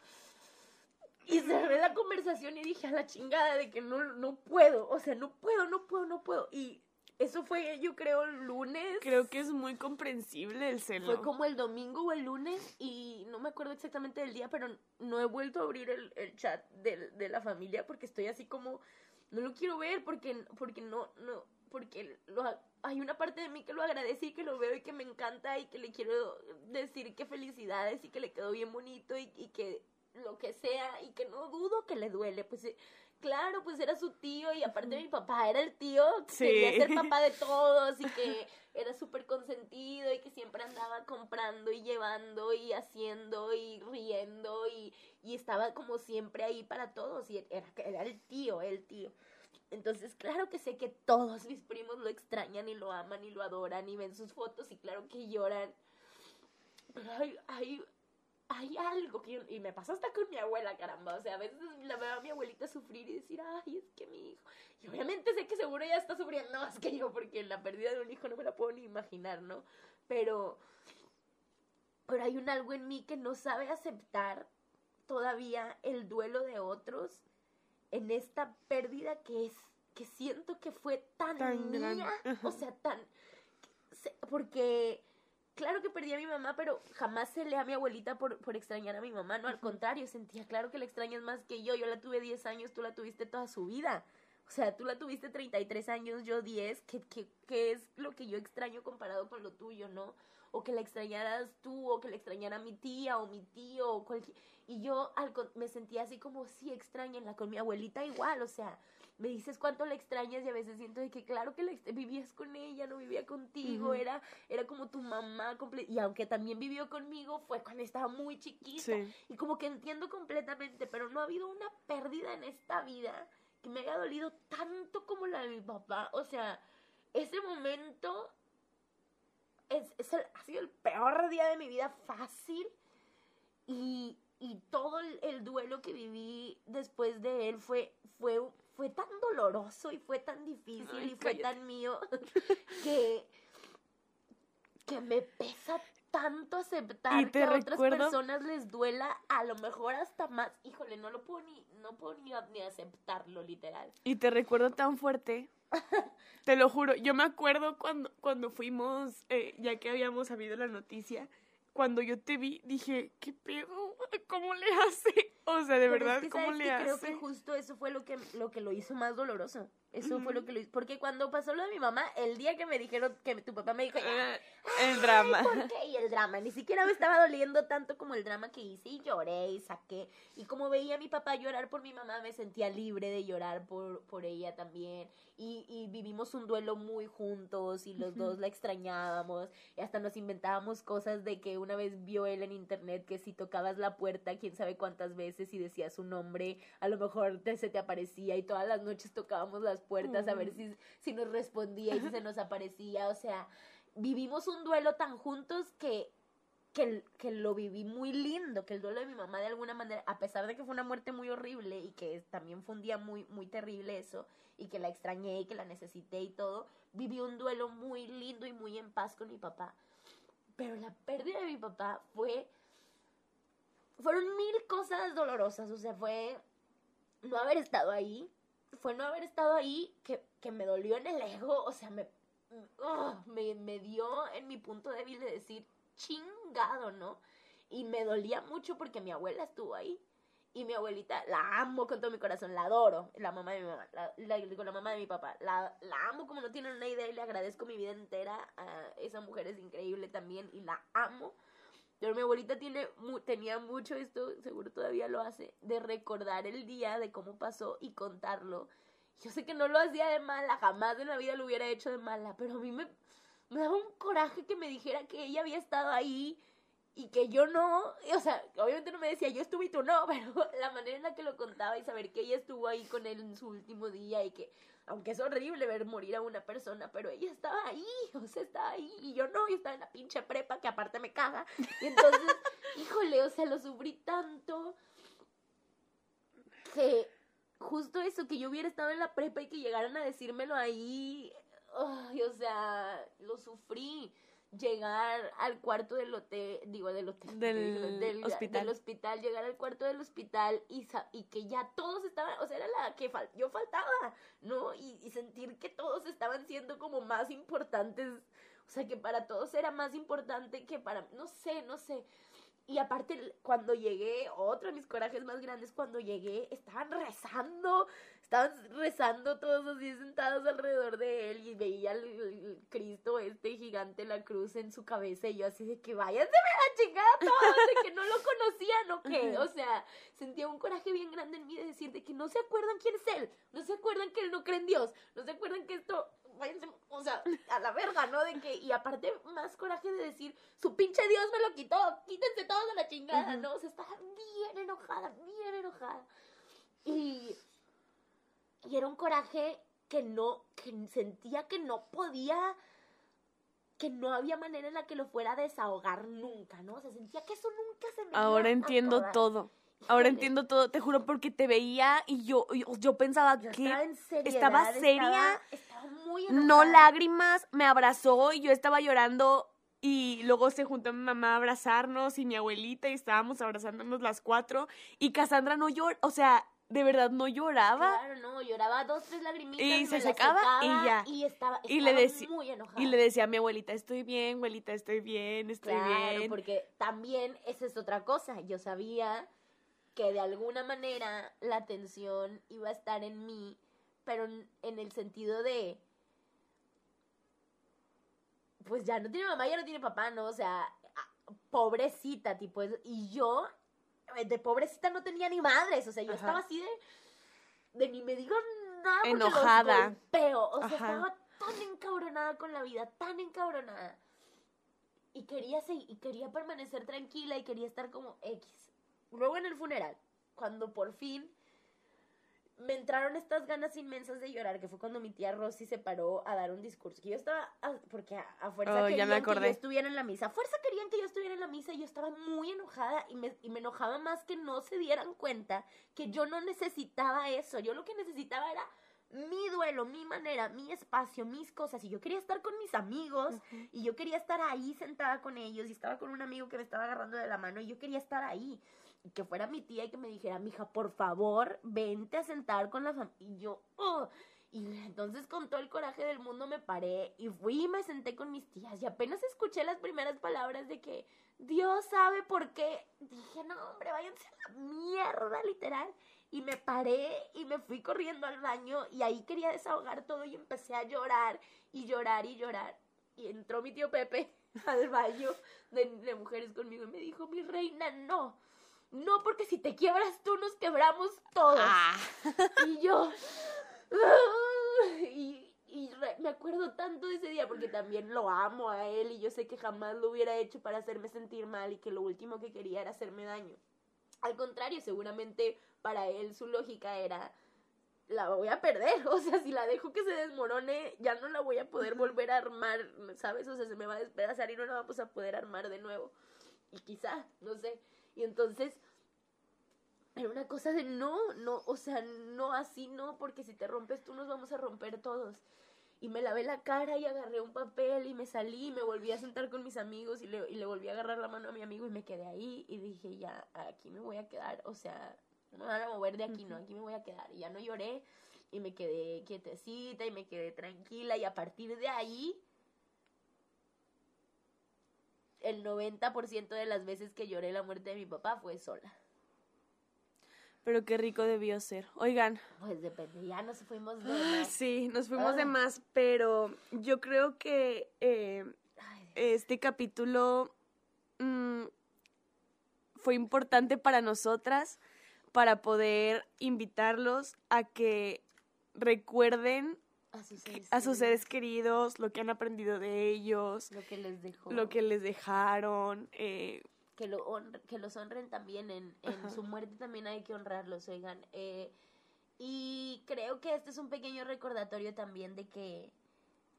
Speaker 1: Y cerré la conversación y dije a la chingada de que no, no puedo, o sea, no puedo, no puedo, no puedo. Y eso fue, yo creo, el lunes.
Speaker 2: Creo que es muy comprensible el celo.
Speaker 1: Fue como el domingo o el lunes y no me acuerdo exactamente del día, pero no he vuelto a abrir el, chat de, de, la familia porque estoy así como no lo quiero ver porque, porque no, no, porque lo, hay una parte de mí que lo agradece y que lo veo y que me encanta y que le quiero decir que felicidades y que le quedó bien bonito y, y que lo que sea y que no dudo que le duele, pues eh, claro, pues era su tío y aparte mi papá era el tío que
Speaker 2: Sí.
Speaker 1: quería ser papá de (laughs) todos y que era súper consentido y que siempre andaba comprando y llevando y haciendo y riendo y, y estaba como siempre ahí para todos y era, era el tío, el tío. Entonces, claro que sé que todos mis primos lo extrañan y lo aman y lo adoran y ven sus fotos y claro que lloran. Pero hay, hay, hay algo que yo- y me pasa hasta con mi abuela, caramba. O sea, a veces la veo a mi abuelita sufrir y decir, ay, es que mi hijo. Y obviamente sé que seguro ella está sufriendo más que yo, porque la pérdida de un hijo no me la puedo ni imaginar, ¿no? Pero, pero hay un algo en mí que no sabe aceptar todavía el duelo de otros en esta pérdida que es, que siento que fue tan,
Speaker 2: Tan
Speaker 1: mía, o sea, tan, porque claro que perdí a mi mamá, pero jamás se le a mi abuelita por, por extrañar a mi mamá, no, al contrario, sentía claro que la extrañas más que yo, yo la tuve 10 años, tú la tuviste toda su vida. O sea, tú la tuviste 33 años, yo 10, ¿qué, qué, qué es lo que yo extraño comparado con lo tuyo, no? O que la extrañaras tú, o que la extrañara mi tía, o mi tío, o cualquier... Y yo al me sentía así como, sí, extrañenla, con mi abuelita igual, o sea, me dices cuánto la extrañas y a veces siento de que claro que la vivías con ella, no vivía contigo, era, era como tu mamá y aunque también vivió conmigo, fue cuando estaba muy chiquita.
Speaker 2: Sí.
Speaker 1: Y como que entiendo completamente, pero no ha habido una pérdida en esta vida que me haya dolido tanto como la de mi papá. O sea, ese momento es, es el- ha sido el peor día de mi vida fácil. Y, y todo el, el duelo que viví después de él fue, fue, fue tan doloroso y fue tan difícil
Speaker 2: Ay,
Speaker 1: y fue tan mío (laughs) que, que me pesa tanto aceptar que a otras personas les duela a lo mejor hasta más. Híjole, no lo puedo ni, no puedo ni, ni aceptarlo, literal.
Speaker 2: Y te recuerdo tan fuerte. (laughs) Te lo juro. Yo me acuerdo cuando, cuando fuimos, eh, ya que habíamos sabido la noticia, cuando yo te vi, dije, ¿qué pedo? ¿Cómo le hace? O sea, de
Speaker 1: Pero es
Speaker 2: verdad,
Speaker 1: que,
Speaker 2: ¿cómo
Speaker 1: ¿sabes
Speaker 2: le hace?
Speaker 1: Creo que justo eso fue lo que, lo que lo hizo más doloroso. Eso fue lo que lo hizo. Porque cuando pasó lo de mi mamá, el día que me dijeron que tu papá me dijo, "Ya,
Speaker 2: Eh, el drama.
Speaker 1: ¿Por qué? Y el drama, ni siquiera me estaba doliendo tanto como el drama que hice y lloré y saqué. Y como veía a mi papá llorar por mi mamá, me sentía libre de llorar por, por ella también. Y, y vivimos un duelo muy juntos y los dos la extrañábamos. Y hasta nos inventábamos cosas de que una vez vio él en internet que si tocabas la puerta, quién sabe cuántas veces y decías su nombre, a lo mejor te, se te aparecía y todas las noches tocábamos las puertas a ver
Speaker 2: Mm.
Speaker 1: si, si nos respondía y si se nos aparecía. O sea, vivimos un duelo tan juntos que, que, que lo viví muy lindo, que el duelo de mi mamá de alguna manera, a pesar de que fue una muerte muy horrible y que también fue un día muy, muy terrible eso, y que la extrañé y que la necesité y todo, viví un duelo muy lindo y muy en paz con mi papá. Pero la pérdida de mi papá fue... Fueron mil cosas dolorosas, o sea, fue no haber estado ahí, fue no haber estado ahí que, que me dolió en el ego, o sea, me, ugh, me, me dio en mi punto débil de decir chingado, ¿no? Y me dolía mucho porque mi abuela estuvo ahí. Y mi abuelita, la amo con todo mi corazón, la adoro, la mamá de mi mamá, la, la- la mamá de mi papá, la, la amo como no tienen una idea y le agradezco mi vida entera. A esa mujer es increíble también y la amo. Pero mi abuelita tiene, mu- tenía mucho esto, seguro todavía lo hace, de recordar el día, de cómo pasó y contarlo. Yo sé que no lo hacía de mala, jamás en la vida lo hubiera hecho de mala, pero a mí me, me daba un coraje que me dijera que ella había estado ahí y que yo no, o sea, obviamente no me decía yo estuve y tú no, (laughs) pero la manera en la que lo contaba y saber que ella estuvo ahí con él en su último día y que, aunque es horrible ver morir a una persona, pero ella estaba ahí, (laughs) o sea, estaba ahí y yo no, y estaba en la pinche prepa que aparte me caga. Y entonces, (laughs) híjole, o sea, lo sufrí tanto que justo eso, que yo hubiera estado en la prepa y que llegaran a decírmelo ahí, ay, o sea, lo sufrí. Llegar al cuarto del hotel, digo, del hotel,
Speaker 2: Del hospital.
Speaker 1: del hospital, llegar al cuarto del hospital y, que ya todos estaban, o sea, era la que fal- yo faltaba, ¿no? Y, y sentir que todos estaban siendo como más importantes, o sea, que para todos era más importante que para, no sé, no sé. Y aparte, cuando llegué, otro de mis corajes más grandes, cuando llegué, estaban rezando, estaban rezando todos así sentados alrededor de él y veía el, Cristo este gigante, la cruz en su cabeza y yo así de que váyanse a la chingada todos, de que no lo conocían o qué, o sea, sentía un coraje bien grande en mí de decir de que no se acuerdan quién es él, no se acuerdan que él no cree en Dios, no se acuerdan que esto, váyanse, o sea, a la verga, ¿no? De que, y aparte más coraje de decir, su pinche Dios me lo quitó, quítense todos a la chingada, ¿no? O sea, estaba bien enojada, bien enojada. Y y era un coraje que no, que sentía que no podía, que no había manera en la que lo fuera a desahogar nunca, ¿no? O sea, sentía que eso nunca se me
Speaker 2: Ahora entiendo todo. Ahora entiendo todo, te juro, porque te veía y yo, yo, pensaba que
Speaker 1: estaba, en
Speaker 2: estaba seria,
Speaker 1: estaba, muy
Speaker 2: no lágrimas, me abrazó y yo estaba llorando y luego se juntó mi mamá a abrazarnos y mi abuelita y estábamos abrazándonos las cuatro y Cassandra no lloró, o sea, de verdad no lloraba.
Speaker 1: Claro, no, lloraba dos, tres lagrimitas.
Speaker 2: Y se secaba, y ya.
Speaker 1: Y estaba, y le decía, muy enojada.
Speaker 2: Y le decía a mi abuelita, estoy bien, abuelita, estoy bien, estoy
Speaker 1: claro,
Speaker 2: bien.
Speaker 1: porque también esa es otra cosa. Yo sabía que de alguna manera la atención iba a estar en mí, pero en el sentido de pues ya no tiene mamá, ya no tiene papá, ¿no? O sea, pobrecita, tipo, y yo de pobrecita no tenía ni madres, o sea, yo estaba así de, de ni me digan nada porque enojada. Los o sea, estaba tan encabronada con la vida, tan encabronada. Y quería seguir, y quería permanecer tranquila y quería estar como X. Luego en el funeral, cuando por fin me entraron estas ganas inmensas de llorar, que fue cuando mi tía Rosy se paró a dar un discurso. Que yo estaba, porque a, fuerza oh, querían que yo estuviera en la misa. A fuerza querían que yo estuviera en la misa y yo estaba muy enojada y me, y me enojaba más que no se dieran cuenta que yo no necesitaba eso. Yo lo que necesitaba era mi duelo, mi manera, mi espacio, mis cosas. Y yo quería estar con mis amigos y yo quería estar ahí sentada con ellos y estaba con un amigo que me estaba agarrando de la mano y yo quería estar ahí que fuera mi tía y que me dijera, mija, por favor, vente a sentar con la familia. Y yo, oh. Y entonces con todo el coraje del mundo me paré y fui y me senté con mis tías y apenas escuché las primeras palabras de que Dios sabe por qué. Dije, no, hombre, váyanse a la mierda, literal. Y me paré y me fui corriendo al baño y ahí quería desahogar todo y empecé a llorar y llorar y llorar. Y entró mi tío Pepe (laughs) al baño de, de mujeres conmigo y me dijo, mi reina, no no, porque si te quiebras tú, nos quebramos todos. Ah. Y yo. (laughs) Y, y me acuerdo tanto de ese día porque también lo amo a él y yo sé que jamás lo hubiera hecho para hacerme sentir mal y que lo último que quería era hacerme daño. Al contrario, seguramente para él su lógica era la voy a perder, (laughs) o sea, si la dejo que se desmorone, ya no la voy a poder volver a armar, ¿sabes? O sea, se me va a despedazar y no la vamos a poder armar de nuevo. Y quizá, no sé. Y entonces era una cosa de no, no, o sea, no así, no, porque si te rompes tú nos vamos a romper todos. Y me lavé la cara y agarré un papel y me salí y me volví a sentar con mis amigos y le, y le volví a agarrar la mano a mi amigo y me quedé ahí y dije, ya, aquí me voy a quedar, o sea, no me van a mover de aquí, no, aquí me voy a quedar. Y ya no lloré y me quedé quietecita y me quedé tranquila y a partir de ahí el 90% de las veces que lloré la muerte de mi papá fue sola.
Speaker 2: Pero qué rico debió ser. Oigan.
Speaker 1: Pues depende, ya nos fuimos de
Speaker 2: ah, más. Sí, nos fuimos de ah. más, pero yo creo que eh, este capítulo mm, fue importante para nosotras para poder invitarlos a que recuerden a sus, seres, queridos, lo que han aprendido de ellos,
Speaker 1: lo que les dejó,
Speaker 2: lo que les dejaron, eh,
Speaker 1: que, lo que los honren también en, en su muerte también hay que honrarlos, oigan. Eh, y creo que este es un pequeño recordatorio también de que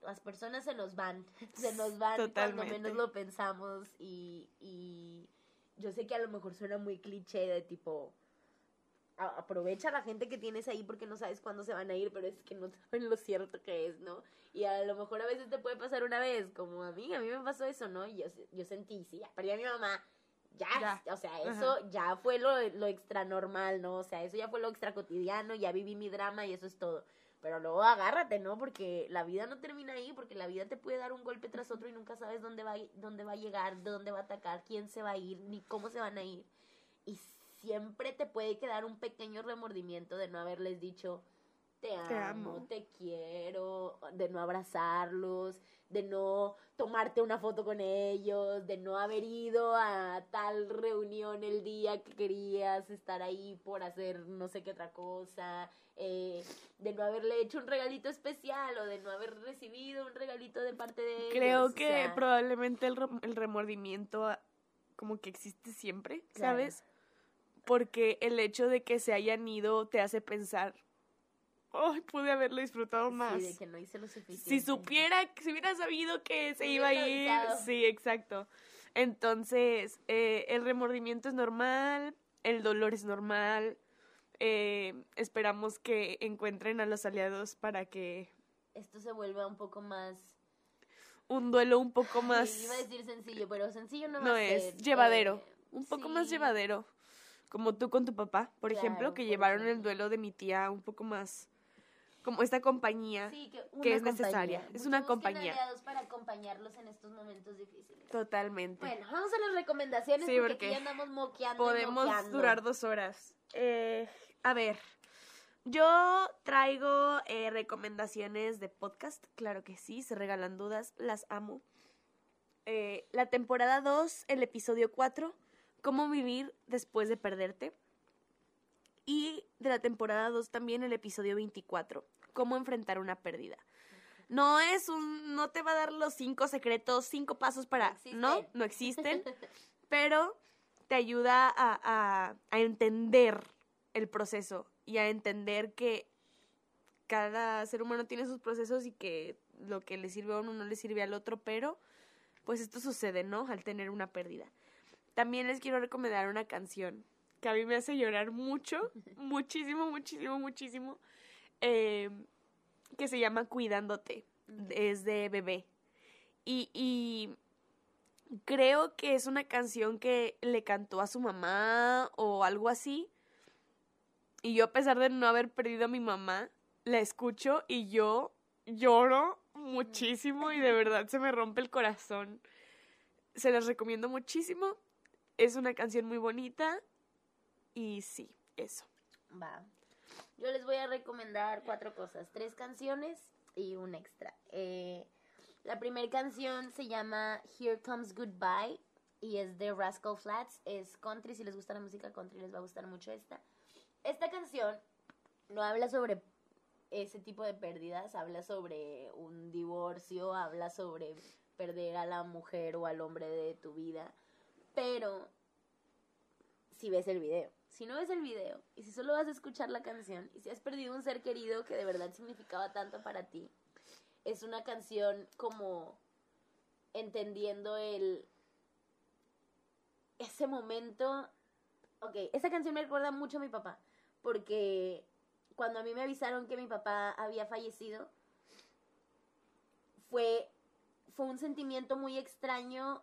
Speaker 1: las personas se nos van, (laughs) se nos van cuando menos lo pensamos y, y yo sé que a lo mejor suena muy cliché de tipo aprovecha a la gente que tienes ahí porque no sabes cuándo se van a ir, pero es que no (laughs) saben lo cierto que es, ¿no? Y a lo mejor a veces te puede pasar una vez, como a mí, a mí me pasó eso, ¿no? Y yo, yo sentí, sí, perdí a mi mamá, ya, o sea, eso ya fue lo, lo extra normal, ¿no? O sea, eso ya fue lo extra cotidiano, ya viví mi drama y eso es todo. Pero luego agárrate, ¿no? Porque la vida no termina ahí, porque la vida te puede dar un golpe tras otro y nunca sabes dónde va, dónde va a llegar, dónde va a atacar, quién se va a ir, ni cómo se van a ir. Y siempre te puede quedar un pequeño remordimiento de no haberles dicho, te amo,
Speaker 2: Te
Speaker 1: quiero, de no abrazarlos, de no tomarte una foto con ellos, de no haber ido a tal reunión el día que querías estar ahí por hacer no sé qué otra cosa, eh, de no haberle hecho un regalito especial o de no haber recibido un regalito de parte de ellos.
Speaker 2: Creo
Speaker 1: o
Speaker 2: que
Speaker 1: sea,
Speaker 2: probablemente el, el remordimiento ah, como que existe siempre,
Speaker 1: Claro.
Speaker 2: ¿sabes? Porque el hecho de que se hayan ido te hace pensar, ay, pude haberlo disfrutado más.
Speaker 1: Sí, de que no hice lo suficiente.
Speaker 2: si supiera, si hubiera sabido que se iba a ir,
Speaker 1: avisado.
Speaker 2: sí, exacto. Entonces, eh, el remordimiento es normal, el dolor es normal. eh, esperamos que encuentren a los aliados para que
Speaker 1: Esto se vuelva un poco más...
Speaker 2: un duelo un poco más
Speaker 1: Iba a decir sencillo, pero sencillo no, va
Speaker 2: no
Speaker 1: a
Speaker 2: es
Speaker 1: ser.
Speaker 2: llevadero,
Speaker 1: Eh,
Speaker 2: un poco más llevadero, como tú con tu papá, por ejemplo, que
Speaker 1: por
Speaker 2: llevaron el duelo de mi tía un poco más como esta compañía.
Speaker 1: Sí, que,
Speaker 2: es necesaria, es una compañía.
Speaker 1: aliados para acompañarlos en estos momentos difíciles.
Speaker 2: Totalmente.
Speaker 1: Bueno, vamos a las recomendaciones
Speaker 2: Sí,
Speaker 1: porque,
Speaker 2: porque
Speaker 1: aquí andamos moqueando.
Speaker 2: Podemos
Speaker 1: moqueando.
Speaker 2: durar dos horas. Eh, a ver, yo traigo eh, recomendaciones de podcast, claro que sí, se regalan dudas, las amo. Eh, la temporada 2, el episodio 4, cómo vivir después de perderte. Y de la temporada 2 también el episodio 24, cómo enfrentar una pérdida. No es un, no te va a dar los cinco secretos, cinco pasos para,
Speaker 1: existen.
Speaker 2: no, no existen, (laughs) pero te ayuda a, a, a entender el proceso y a entender que cada ser humano tiene sus procesos y que lo que le sirve a uno no le sirve al otro, pero pues esto sucede, ¿no? Al tener una pérdida. También les quiero recomendar una canción que a mí me hace llorar mucho, (laughs) muchísimo, muchísimo, muchísimo, eh, que se llama Cuidándote, es de bebé. Y, y creo que es una canción que le cantó a su mamá o algo así. Y yo a pesar de no haber perdido a mi mamá, la escucho y yo lloro muchísimo y de (laughs) verdad se me rompe el corazón. Se las recomiendo muchísimo. Es una canción muy bonita y sí, eso.
Speaker 1: Va. Yo les voy a recomendar cuatro cosas, tres canciones y un extra. Eh, la primera canción se llama Here Comes Goodbye y es de Rascal Flats. Es country, si les gusta la música country les va a gustar mucho esta. Esta canción no habla sobre ese tipo de pérdidas, habla sobre un divorcio, habla sobre perder a la mujer o al hombre de tu vida, pero si ves el video. Si no ves el video y si solo vas a escuchar la canción y si has perdido un ser querido que de verdad significaba tanto para ti, es una canción como entendiendo el ese momento. Ok, esa canción me recuerda mucho a mi papá porque cuando a mí me avisaron que mi papá había fallecido fue fue un sentimiento muy extraño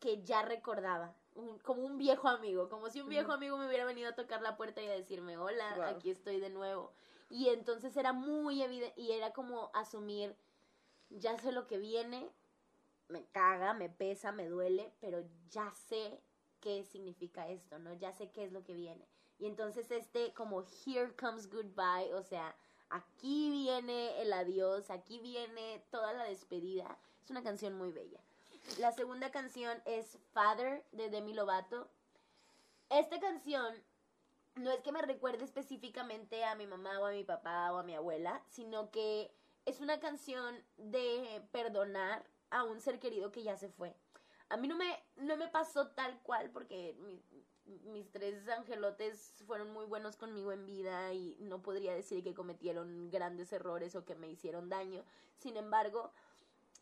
Speaker 1: que ya recordaba, un- como un viejo amigo, como si un viejo amigo me hubiera venido a tocar la puerta y a decirme, hola, aquí estoy de nuevo. Y entonces era muy evidente, y era como asumir, ya sé lo que viene, me caga, me pesa, me duele, pero ya sé qué significa esto, ¿no? Ya sé qué es lo que viene. Y entonces este como Here Comes Goodbye, o sea, aquí viene el adiós, aquí viene toda la despedida. Es una canción muy bella. La segunda canción es Father de Demi Lovato. Esta canción no es que me recuerde específicamente a mi mamá o a mi papá o a mi abuela, sino que es una canción de perdonar a un ser querido que ya se fue. A mí no me, no me pasó tal cual porque mi- mis tres angelotes fueron muy buenos conmigo en vida y no podría decir que cometieron grandes errores o que me hicieron daño. Sin embargo,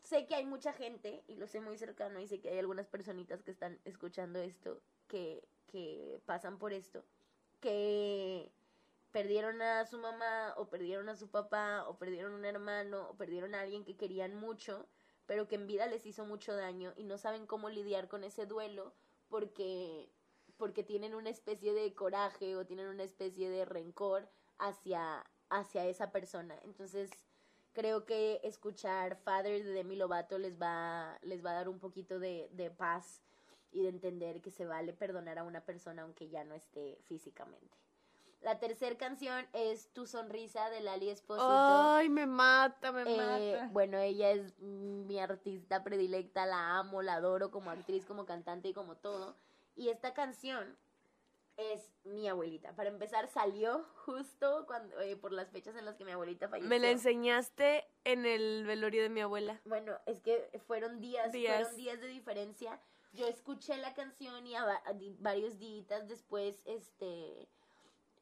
Speaker 1: sé que hay mucha gente, y lo sé muy cercano, y sé que hay algunas personitas que están escuchando esto, que, que pasan por esto, que perdieron a su mamá, o perdieron a su papá, o perdieron un hermano, o perdieron a alguien que querían mucho, pero que en vida les hizo mucho daño y no saben cómo lidiar con ese duelo porque porque tienen una especie de coraje o tienen una especie de rencor hacia hacia esa persona. Entonces, creo que escuchar Father de Demi Lovato les va, les va a dar un poquito de, de paz y de entender que se vale perdonar a una persona aunque ya no esté físicamente. La tercera canción es Tu sonrisa de Lali Espósito.
Speaker 2: Ay, me mata, me
Speaker 1: Eh,
Speaker 2: mata.
Speaker 1: bueno, ella es mi artista predilecta, la amo, la adoro como actriz, como cantante y como todo. Y esta canción es mi abuelita. Para empezar, salió justo cuando eh, por las fechas en las que mi abuelita falleció.
Speaker 2: Me la enseñaste en el velorio de mi abuela.
Speaker 1: Bueno, es que fueron días,
Speaker 2: Días.
Speaker 1: fueron días de diferencia. Yo escuché la canción y a, varios días después, este,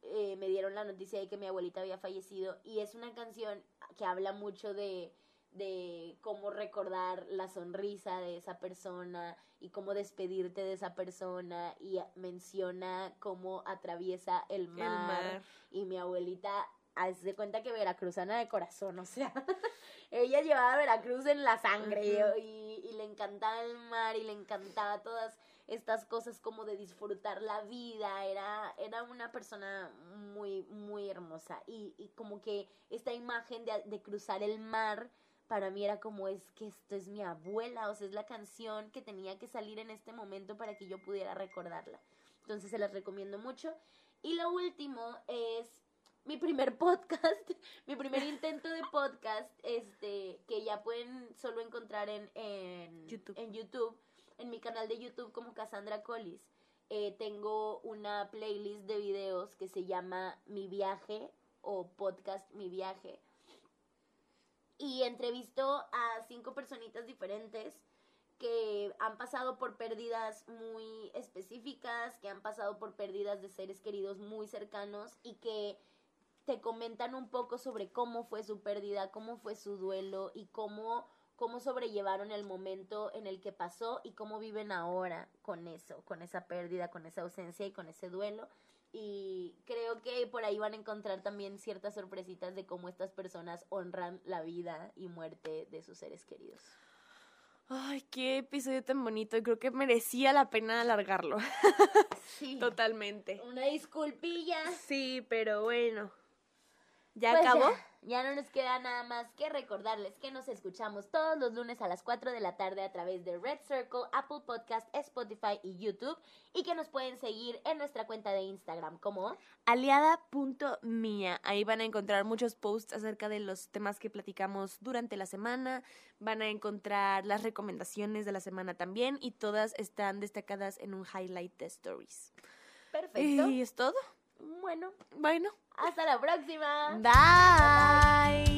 Speaker 1: eh, me dieron la noticia de que mi abuelita había fallecido y es una canción que habla mucho de, de cómo recordar la sonrisa de esa persona y cómo despedirte de esa persona y menciona cómo atraviesa el
Speaker 2: El
Speaker 1: mar, y mi abuelita haz de cuenta que veracruzana de corazón, o sea, (laughs) ella llevaba a Veracruz en la sangre y, y le encantaba el mar y le encantaba todas estas cosas como de disfrutar la vida, era, era una persona muy, muy hermosa. Y, y como que esta imagen de, de cruzar el mar para mí era como es que esto es mi abuela, o sea, es la canción que tenía que salir en este momento para que yo pudiera recordarla. Entonces se las recomiendo mucho. Y lo último es mi primer podcast, (laughs) mi primer intento de podcast, este, que ya pueden solo encontrar en, en
Speaker 2: YouTube.
Speaker 1: en YouTube, en mi canal de YouTube como Cassandra Collis. Eh, tengo una playlist de videos que se llama Mi Viaje o podcast Mi Viaje. Y entrevisto a cinco personitas diferentes que han pasado por pérdidas muy específicas, que han pasado por pérdidas de seres queridos muy cercanos y que te comentan un poco sobre cómo fue su pérdida, cómo fue su duelo y cómo, cómo sobrellevaron el momento en el que pasó y cómo viven ahora con eso, con esa pérdida, con esa ausencia y con ese duelo. Y creo que por ahí van a encontrar también ciertas sorpresitas de cómo estas personas honran la vida y muerte de sus seres queridos.
Speaker 2: Ay, qué episodio tan bonito. Creo que merecía la pena alargarlo. (laughs)
Speaker 1: Sí.
Speaker 2: Totalmente.
Speaker 1: Una disculpilla.
Speaker 2: Sí, pero bueno. ¿Ya
Speaker 1: Pues
Speaker 2: acabó?
Speaker 1: Ya, ya no nos queda nada más que recordarles que nos escuchamos todos los lunes a las 4 de la tarde a través de Red Circle, Apple Podcast, Spotify y YouTube y que nos pueden seguir en nuestra cuenta de Instagram como
Speaker 2: aliada.mía. Ahí van a encontrar muchos posts acerca de los temas que platicamos durante la semana. Van a encontrar las recomendaciones de la semana también y todas están destacadas en un highlight de stories.
Speaker 1: Perfecto.
Speaker 2: ¿Y es todo?
Speaker 1: Bueno,
Speaker 2: Bueno.
Speaker 1: hasta la próxima.
Speaker 2: Bye.